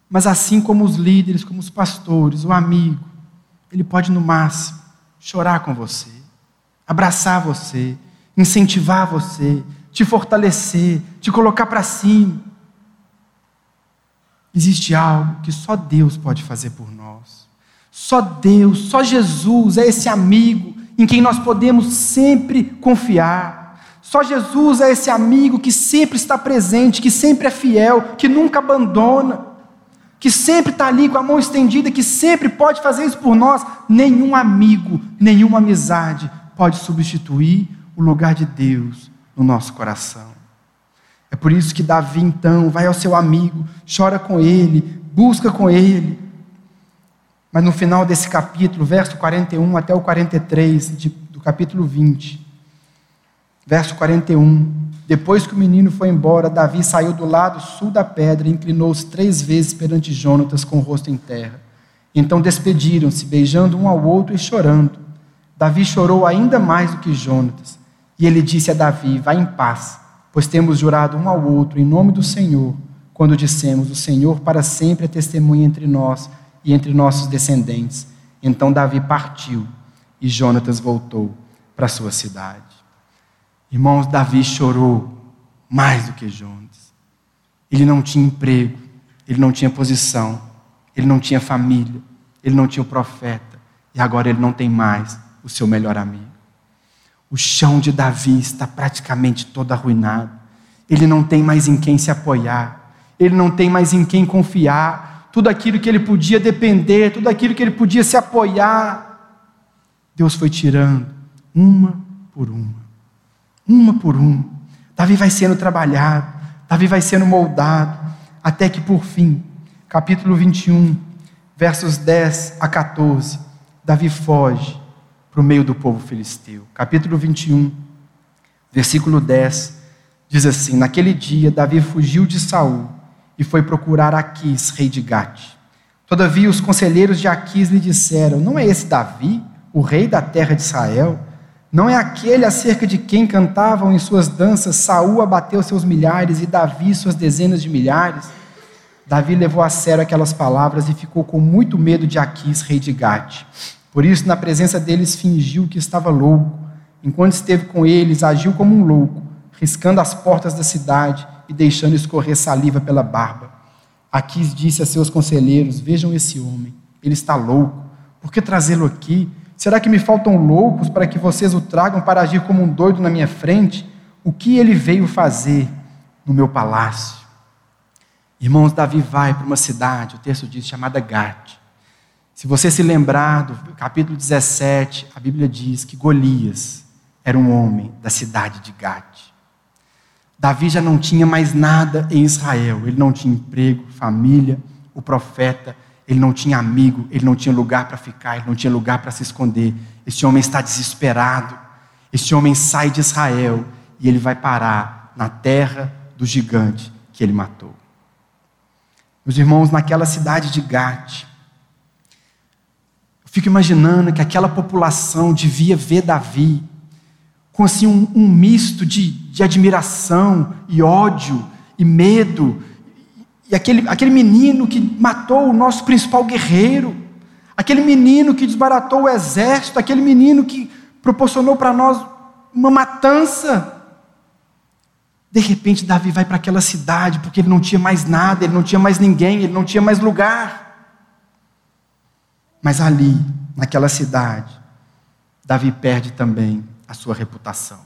Mas assim como os líderes, como os pastores, o amigo, ele pode no máximo chorar com você, abraçar você, incentivar você, te fortalecer, te colocar para cima. Existe algo que só Deus pode fazer por nós. Só Deus, só Jesus é esse amigo em quem nós podemos sempre confiar. Só Jesus é esse amigo que sempre está presente, que sempre é fiel, que nunca abandona, que sempre está ali com a mão estendida, que sempre pode fazer isso por nós. Nenhum amigo, nenhuma amizade pode substituir o lugar de Deus no nosso coração. É por isso que Davi, então, vai ao seu amigo, chora com ele, busca com ele. Mas no final desse capítulo, verso 41 até o 43 de, do capítulo 20, Verso 41. Depois que o menino foi embora, Davi saiu do lado sul da pedra e inclinou-se três vezes perante Jonatas com o rosto em terra. Então despediram-se, beijando um ao outro e chorando. Davi chorou ainda mais do que Jonatas. E ele disse a Davi: Vá em paz, pois temos jurado um ao outro em nome do Senhor, quando dissemos: O Senhor para sempre é testemunha entre nós e entre nossos descendentes. Então Davi partiu e Jonatas voltou para sua cidade. Irmãos, Davi chorou mais do que Jonas. Ele não tinha emprego, ele não tinha posição, ele não tinha família, ele não tinha o profeta, e agora ele não tem mais o seu melhor amigo. O chão de Davi está praticamente todo arruinado. Ele não tem mais em quem se apoiar, ele não tem mais em quem confiar. Tudo aquilo que ele podia depender, tudo aquilo que ele podia se apoiar, Deus foi tirando uma por uma uma por uma. Davi vai sendo trabalhado, Davi vai sendo moldado, até que por fim, capítulo 21, versos 10 a 14, Davi foge para o meio do povo filisteu. Capítulo 21, versículo 10, diz assim: Naquele dia, Davi fugiu de Saul e foi procurar Aquis, rei de Gate. Todavia, os conselheiros de Aquis lhe disseram: Não é esse Davi, o rei da terra de Israel? Não é aquele acerca de quem cantavam em suas danças Saul abateu seus milhares e Davi suas dezenas de milhares? Davi levou a sério aquelas palavras e ficou com muito medo de Aquis, rei de Gate. Por isso, na presença deles, fingiu que estava louco. Enquanto esteve com eles, agiu como um louco, riscando as portas da cidade e deixando escorrer saliva pela barba. Aquis disse a seus conselheiros: Vejam esse homem, ele está louco. Por que trazê-lo aqui? Será que me faltam loucos para que vocês o tragam para agir como um doido na minha frente? O que ele veio fazer no meu palácio? Irmãos, Davi vai para uma cidade, o texto diz, chamada Gate. Se você se lembrar do capítulo 17, a Bíblia diz que Golias era um homem da cidade de Gate. Davi já não tinha mais nada em Israel, ele não tinha emprego, família, o profeta ele não tinha amigo, ele não tinha lugar para ficar, ele não tinha lugar para se esconder. Esse homem está desesperado. Esse homem sai de Israel e ele vai parar na terra do gigante que ele matou. Meus irmãos, naquela cidade de Gate, eu fico imaginando que aquela população devia ver Davi com assim um, um misto de, de admiração e ódio e medo. E aquele, aquele menino que matou o nosso principal guerreiro, aquele menino que desbaratou o exército, aquele menino que proporcionou para nós uma matança. De repente, Davi vai para aquela cidade porque ele não tinha mais nada, ele não tinha mais ninguém, ele não tinha mais lugar. Mas ali, naquela cidade, Davi perde também a sua reputação.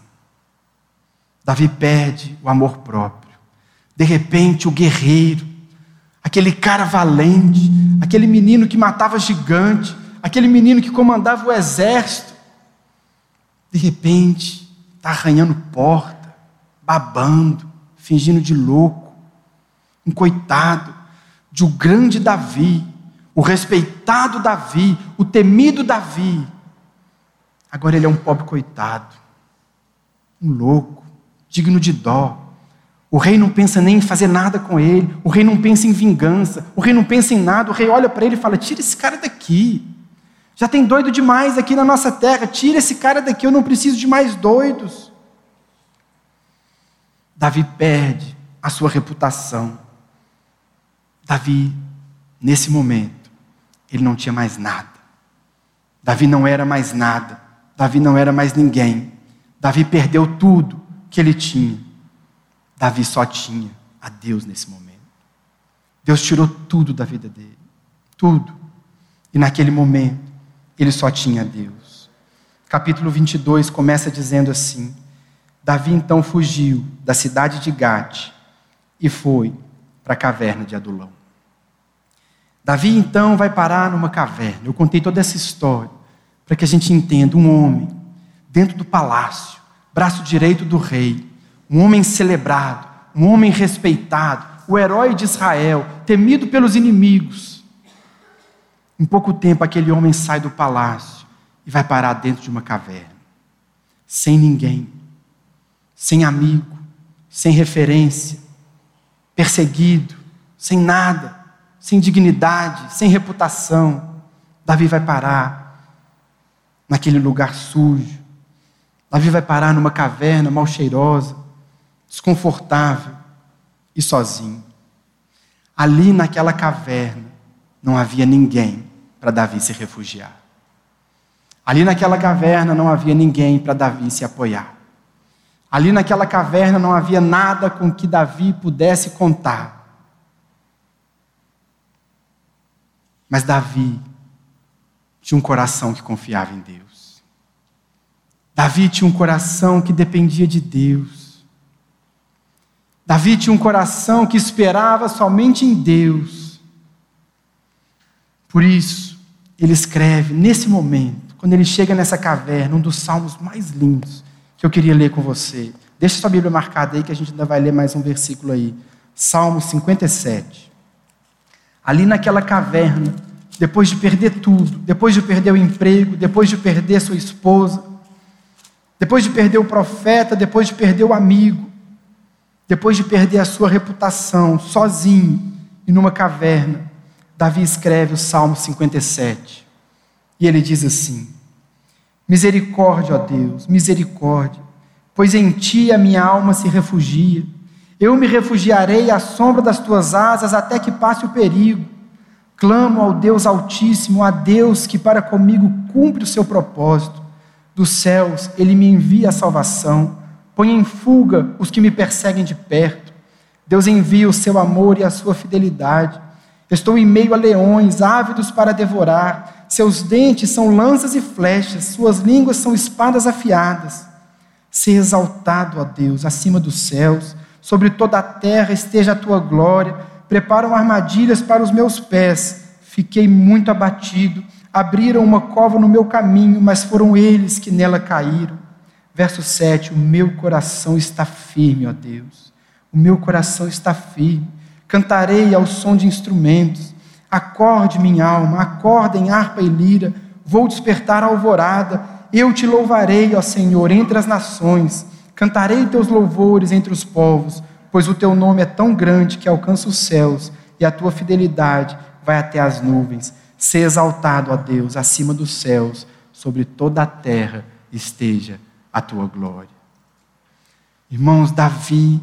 Davi perde o amor próprio. De repente, o guerreiro, aquele cara valente, aquele menino que matava gigante, aquele menino que comandava o exército, de repente, está arranhando porta babando, fingindo de louco, um coitado de um grande Davi, o respeitado Davi, o temido Davi. Agora ele é um pobre coitado, um louco, digno de dó. O rei não pensa nem em fazer nada com ele, o rei não pensa em vingança, o rei não pensa em nada, o rei olha para ele e fala: tira esse cara daqui. Já tem doido demais aqui na nossa terra, tira esse cara daqui, eu não preciso de mais doidos. Davi perde a sua reputação. Davi, nesse momento, ele não tinha mais nada. Davi não era mais nada. Davi não era mais ninguém. Davi perdeu tudo que ele tinha. Davi só tinha a Deus nesse momento. Deus tirou tudo da vida dele. Tudo. E naquele momento, ele só tinha Deus. Capítulo 22 começa dizendo assim: Davi então fugiu da cidade de Gate e foi para a caverna de Adulão. Davi então vai parar numa caverna. Eu contei toda essa história para que a gente entenda um homem dentro do palácio, braço direito do rei, um homem celebrado, um homem respeitado, o herói de Israel, temido pelos inimigos. Em pouco tempo aquele homem sai do palácio e vai parar dentro de uma caverna, sem ninguém sem amigo, sem referência, perseguido, sem nada, sem dignidade, sem reputação. Davi vai parar naquele lugar sujo. Davi vai parar numa caverna mal cheirosa, desconfortável e sozinho. Ali naquela caverna não havia ninguém para Davi se refugiar. Ali naquela caverna não havia ninguém para Davi se apoiar. Ali naquela caverna não havia nada com que Davi pudesse contar. Mas Davi tinha um coração que confiava em Deus. Davi tinha um coração que dependia de Deus. Davi tinha um coração que esperava somente em Deus. Por isso, ele escreve nesse momento, quando ele chega nessa caverna, um dos salmos mais lindos que eu queria ler com você. Deixa sua Bíblia marcada aí que a gente ainda vai ler mais um versículo aí. Salmo 57. Ali naquela caverna, depois de perder tudo, depois de perder o emprego, depois de perder sua esposa, depois de perder o profeta, depois de perder o amigo, depois de perder a sua reputação, sozinho e numa caverna, Davi escreve o Salmo 57. E ele diz assim: Misericórdia, ó Deus, misericórdia, pois em ti a minha alma se refugia. Eu me refugiarei à sombra das tuas asas até que passe o perigo. Clamo ao Deus Altíssimo, a Deus que para comigo cumpre o seu propósito. Dos céus ele me envia a salvação, põe em fuga os que me perseguem de perto. Deus envia o seu amor e a sua fidelidade. Estou em meio a leões, ávidos para devorar seus dentes são lanças e flechas, suas línguas são espadas afiadas. Se exaltado, ó Deus, acima dos céus, sobre toda a terra esteja a tua glória. Preparam armadilhas para os meus pés. Fiquei muito abatido. Abriram uma cova no meu caminho, mas foram eles que nela caíram. Verso 7: O meu coração está firme, ó Deus. O meu coração está firme. Cantarei ao som de instrumentos Acorde, minha alma, acorda em harpa e lira, vou despertar a alvorada, eu te louvarei, ó Senhor, entre as nações, cantarei teus louvores entre os povos, pois o teu nome é tão grande que alcança os céus e a tua fidelidade vai até as nuvens. Ser exaltado, ó Deus, acima dos céus, sobre toda a terra esteja a tua glória. Irmãos, Davi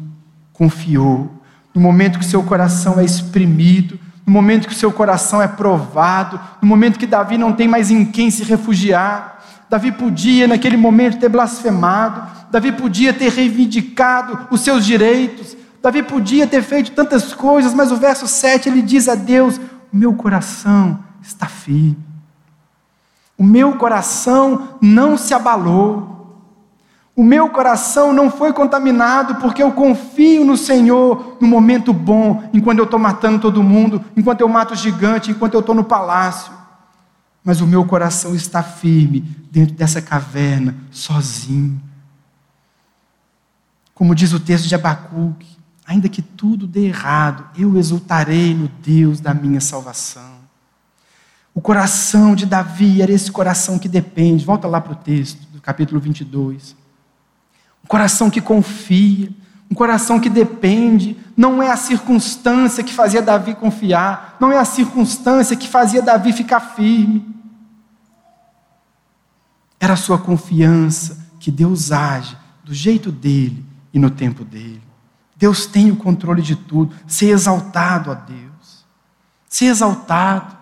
confiou no momento que seu coração é exprimido, no momento que seu coração é provado, no momento que Davi não tem mais em quem se refugiar. Davi podia, naquele momento, ter blasfemado, Davi podia ter reivindicado os seus direitos, Davi podia ter feito tantas coisas, mas o verso 7 ele diz a Deus: meu coração está firme, o meu coração não se abalou. O meu coração não foi contaminado porque eu confio no Senhor no momento bom, enquanto eu estou matando todo mundo, enquanto eu mato o gigante, enquanto eu estou no palácio. Mas o meu coração está firme dentro dessa caverna, sozinho. Como diz o texto de Abacuque, ainda que tudo dê errado, eu exultarei no Deus da minha salvação. O coração de Davi era esse coração que depende. Volta lá para o texto do capítulo 22. Um coração que confia, um coração que depende. Não é a circunstância que fazia Davi confiar, não é a circunstância que fazia Davi ficar firme. Era a sua confiança que Deus age do jeito dele e no tempo dele. Deus tem o controle de tudo. Ser exaltado a Deus. Ser exaltado.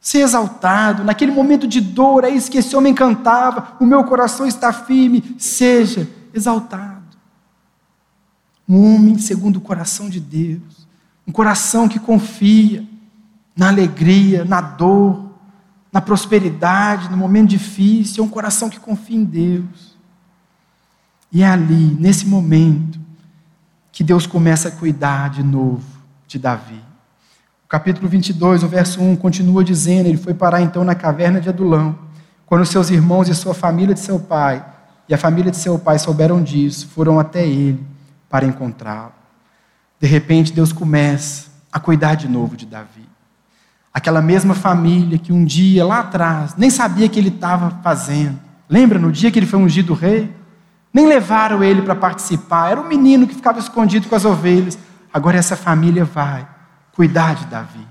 Ser exaltado. Naquele momento de dor, é isso que esse homem cantava. O meu coração está firme. Seja exaltado. Um homem segundo o coração de Deus. Um coração que confia na alegria, na dor, na prosperidade, no momento difícil. É um coração que confia em Deus. E é ali, nesse momento, que Deus começa a cuidar de novo de Davi. Capítulo 22, o verso 1, continua dizendo: Ele foi parar então na caverna de Adulão, quando seus irmãos e sua família de seu pai e a família de seu pai souberam disso, foram até ele para encontrá-lo. De repente, Deus começa a cuidar de novo de Davi. Aquela mesma família que um dia lá atrás nem sabia que ele estava fazendo. Lembra no dia que ele foi ungido rei? Nem levaram ele para participar. Era um menino que ficava escondido com as ovelhas. Agora essa família vai cuidar de Davi.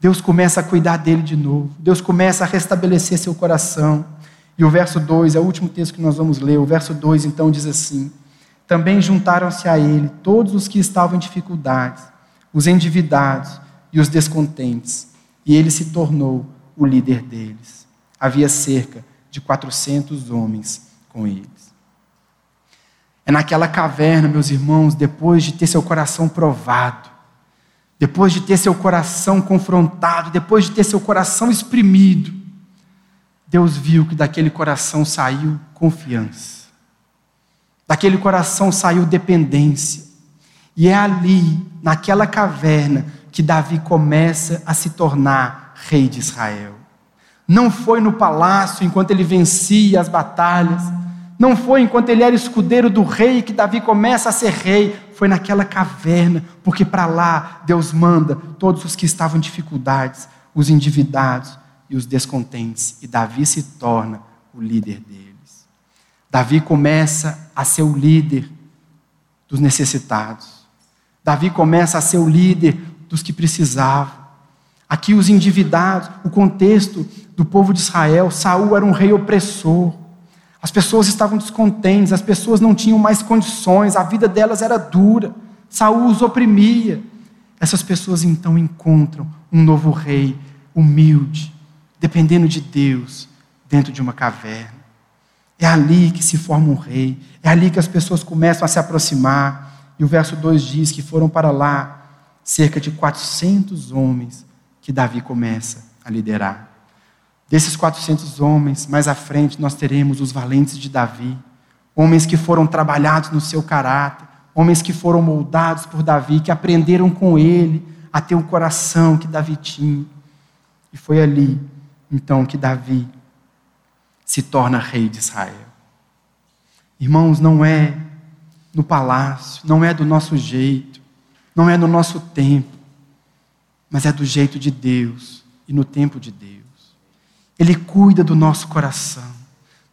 Deus começa a cuidar dele de novo. Deus começa a restabelecer seu coração. E o verso 2 é o último texto que nós vamos ler. O verso 2 então diz assim: Também juntaram-se a ele todos os que estavam em dificuldades, os endividados e os descontentes, e ele se tornou o líder deles. Havia cerca de 400 homens com ele. É naquela caverna, meus irmãos, depois de ter seu coração provado, depois de ter seu coração confrontado, depois de ter seu coração exprimido, Deus viu que daquele coração saiu confiança, daquele coração saiu dependência, e é ali, naquela caverna, que Davi começa a se tornar rei de Israel. Não foi no palácio enquanto ele vencia as batalhas, não foi enquanto ele era escudeiro do rei que Davi começa a ser rei, foi naquela caverna, porque para lá Deus manda todos os que estavam em dificuldades, os endividados e os descontentes, e Davi se torna o líder deles. Davi começa a ser o líder dos necessitados. Davi começa a ser o líder dos que precisavam. Aqui os endividados, o contexto do povo de Israel, Saul era um rei opressor. As pessoas estavam descontentes, as pessoas não tinham mais condições, a vida delas era dura, Saul os oprimia. Essas pessoas então encontram um novo rei, humilde, dependendo de Deus, dentro de uma caverna. É ali que se forma um rei, é ali que as pessoas começam a se aproximar. E o verso 2 diz que foram para lá cerca de 400 homens que Davi começa a liderar. Desses 400 homens, mais à frente nós teremos os valentes de Davi, homens que foram trabalhados no seu caráter, homens que foram moldados por Davi, que aprenderam com ele a ter o coração que Davi tinha. E foi ali, então, que Davi se torna rei de Israel. Irmãos, não é no palácio, não é do nosso jeito, não é no nosso tempo, mas é do jeito de Deus e no tempo de Deus. Ele cuida do nosso coração.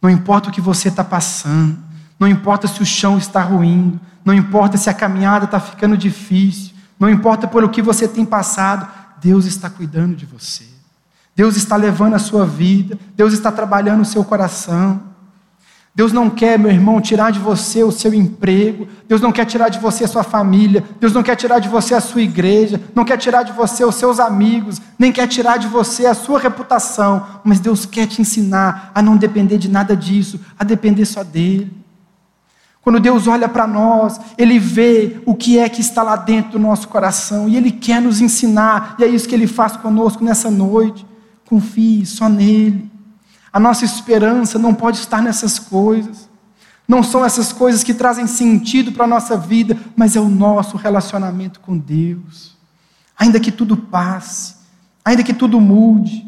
Não importa o que você está passando, Não importa se o chão está ruindo, não importa se a caminhada está ficando difícil, não importa pelo que você tem passado, Deus está cuidando de você. Deus está levando a sua vida, Deus está trabalhando o seu coração. Deus não quer, meu irmão, tirar de você o seu emprego, Deus não quer tirar de você a sua família, Deus não quer tirar de você a sua igreja, não quer tirar de você os seus amigos, nem quer tirar de você a sua reputação, mas Deus quer te ensinar a não depender de nada disso, a depender só dele. Quando Deus olha para nós, Ele vê o que é que está lá dentro do nosso coração. E Ele quer nos ensinar, e é isso que Ele faz conosco nessa noite. Confie só nele. A nossa esperança não pode estar nessas coisas. Não são essas coisas que trazem sentido para a nossa vida, mas é o nosso relacionamento com Deus. Ainda que tudo passe, ainda que tudo mude,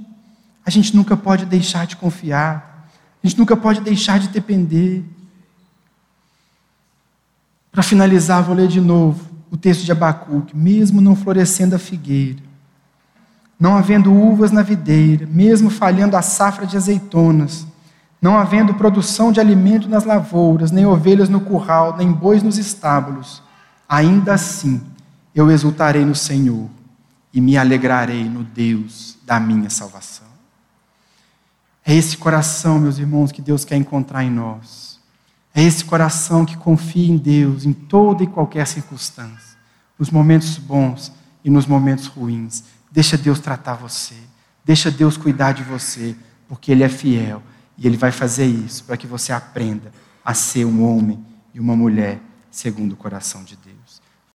a gente nunca pode deixar de confiar, a gente nunca pode deixar de depender. Para finalizar, vou ler de novo o texto de Abacuque. Mesmo não florescendo a figueira, não havendo uvas na videira, mesmo falhando a safra de azeitonas, não havendo produção de alimento nas lavouras, nem ovelhas no curral, nem bois nos estábulos, ainda assim eu exultarei no Senhor e me alegrarei no Deus da minha salvação. É esse coração, meus irmãos, que Deus quer encontrar em nós. É esse coração que confia em Deus em toda e qualquer circunstância, nos momentos bons e nos momentos ruins Deixa Deus tratar você. Deixa Deus cuidar de você, porque Ele é fiel e Ele vai fazer isso para que você aprenda a ser um homem e uma mulher segundo o coração de Deus.